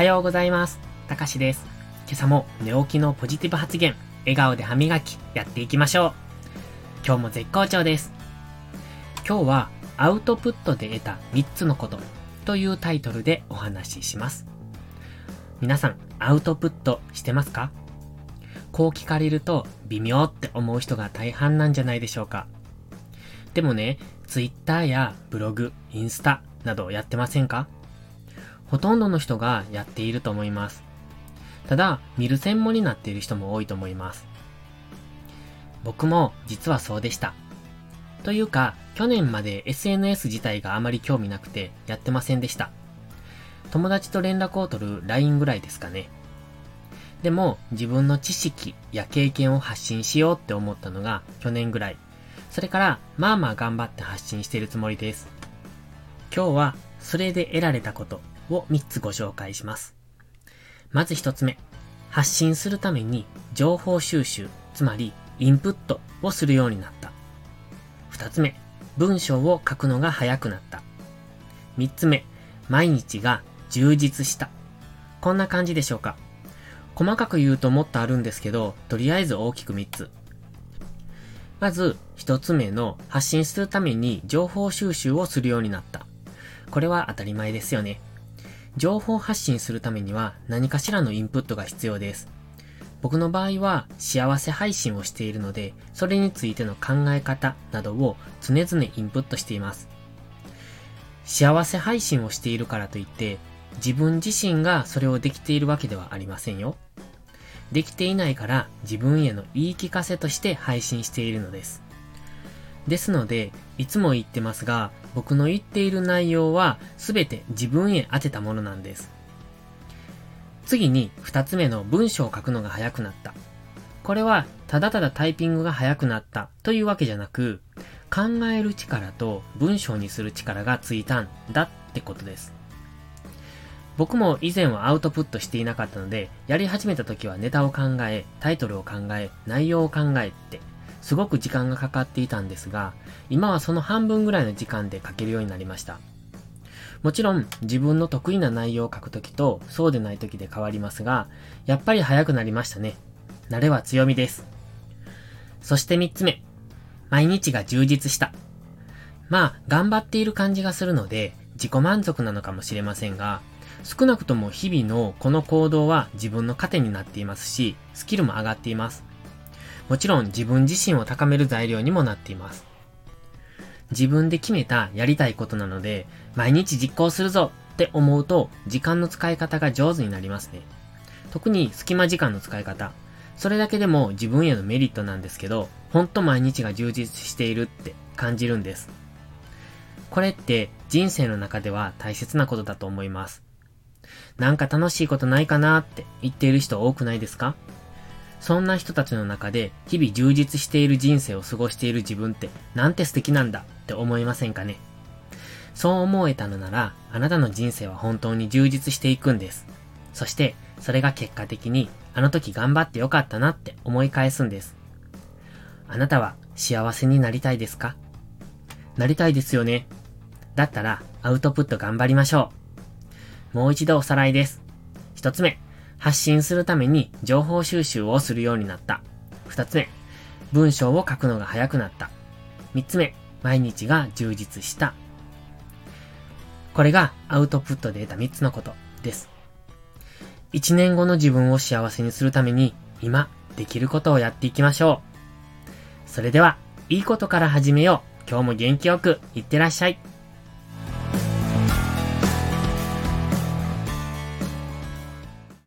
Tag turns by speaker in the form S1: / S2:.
S1: はようございます。たかしです。今朝も寝起きのポジティブ発言、笑顔で歯磨き、やっていきましょう。今日も絶好調です。今日は、アウトプットで得た3つのことというタイトルでお話しします。皆さん、アウトプットしてますか？こう聞かれると微妙って思う人が大半なんじゃないでしょうか。でもね、Twitter やブログ、インスタなどやってませんか？ほとんどの人がやっていると思います。ただ、見る専門になっている人も多いと思います。僕も実はそうでした。というか、去年まで SNS 自体があまり興味なくてやってませんでした。友達と連絡を取る LINE ぐらいですかね。でも、自分の知識や経験を発信しようって思ったのが去年ぐらい。それから、まあまあ頑張って発信しているつもりです。今日は、それで得られたことを3つご紹介します。まず1つ目。発信するために情報収集、つまりインプットをするようになった。2つ目。文章を書くのが早くなった。3つ目。毎日が充実した。こんな感じでしょうか。細かく言うともっとあるんですけど、とりあえず大きく3つ。まず、1つ目の発信するために情報収集をするようになった。これは当たり前ですよね。情報発信するためには何かしらのインプットが必要です。僕の場合は幸せ配信をしているので、それについての考え方などを常々インプットしています。幸せ配信をしているからといって、自分自身がそれをできているわけではありませんよ。できていないから自分への言い聞かせとして配信しているのです。ですので、いつも言ってますが、僕の言っている内容は全て自分へ当てたものなんです。次に二つ目の文章を書くのが早くなった。これはただただタイピングが早くなったというわけじゃなく、考える力と文章にする力がついたんだってことです。僕も以前はアウトプットしていなかったので、やり始めた時はネタを考え、タイトルを考え、内容を考えってすごく時間がかかっていたんですが、今はその半分ぐらいの時間で書けるようになりました。もちろん自分の得意な内容を書くときとそうでないときで変わりますが、やっぱり早くなりましたね。慣れは強みです。そして三つ目。毎日が充実した。まあ、頑張っている感じがするので、自己満足なのかもしれませんが、少なくとも日々のこの行動は自分の糧になっていますし、スキルも上がっています。もちろん自分自身を高める材料にもなっています。自分で決めたやりたいことなので、毎日実行するぞって思うと、時間の使い方が上手になりますね。特に隙間時間の使い方。それだけでも自分へのメリットなんですけど、ほんと毎日が充実しているって感じるんです。これって人生の中では大切なことだと思います。なんか楽しいことないかなって言っている人多くないですか？そんな人たちの中で日々充実している人生を過ごしている自分ってなんて素敵なんだって思いませんかね？そう思えたのならあなたの人生は本当に充実していくんです。そしてそれが結果的にあの時頑張ってよかったなって思い返すんです。あなたは幸せになりたいですか？なりたいですよね。だったらアウトプット頑張りましょう。もう一度おさらいです。一つ目、発信するために情報収集をするようになった。二つ目、文章を書くのが早くなった。三つ目、毎日が充実した。これがアウトプットで得た三つのことです。一年後の自分を幸せにするために今できることをやっていきましょう。それでは、いいことから始めよう。今日も元気よくいってらっしゃい。